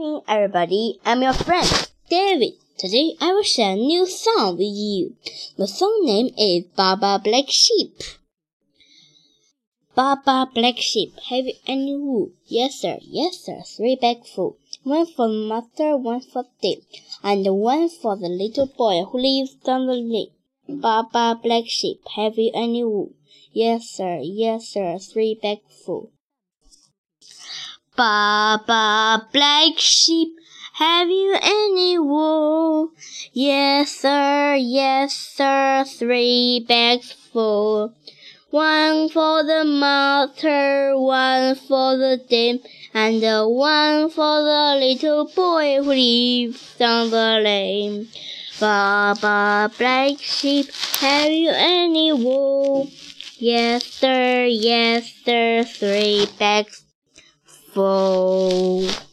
morning, everybody. I'm your friend, David. Today I will share a new song with you. The song name is Baa Baa Black Sheep. Baa Baa Black Sheep, have you any wool? Yes, sir. Yes, sir. Three bags full. One for the master, one for them, and one for the little boy who lives down the lane. Baa Baa Black Sheep, have you any wool? Yes, sir. Yes, sir. Three bags full. Baa Baa Black Sheep, have you any wool? Yes, sir, yes, sir, three bags full. One for the master, one for the dame, and one for the little boy who lives down the lane. Baa Baa Black Sheep, have you any wool? Yes, sir, yes, sir, three bags foe.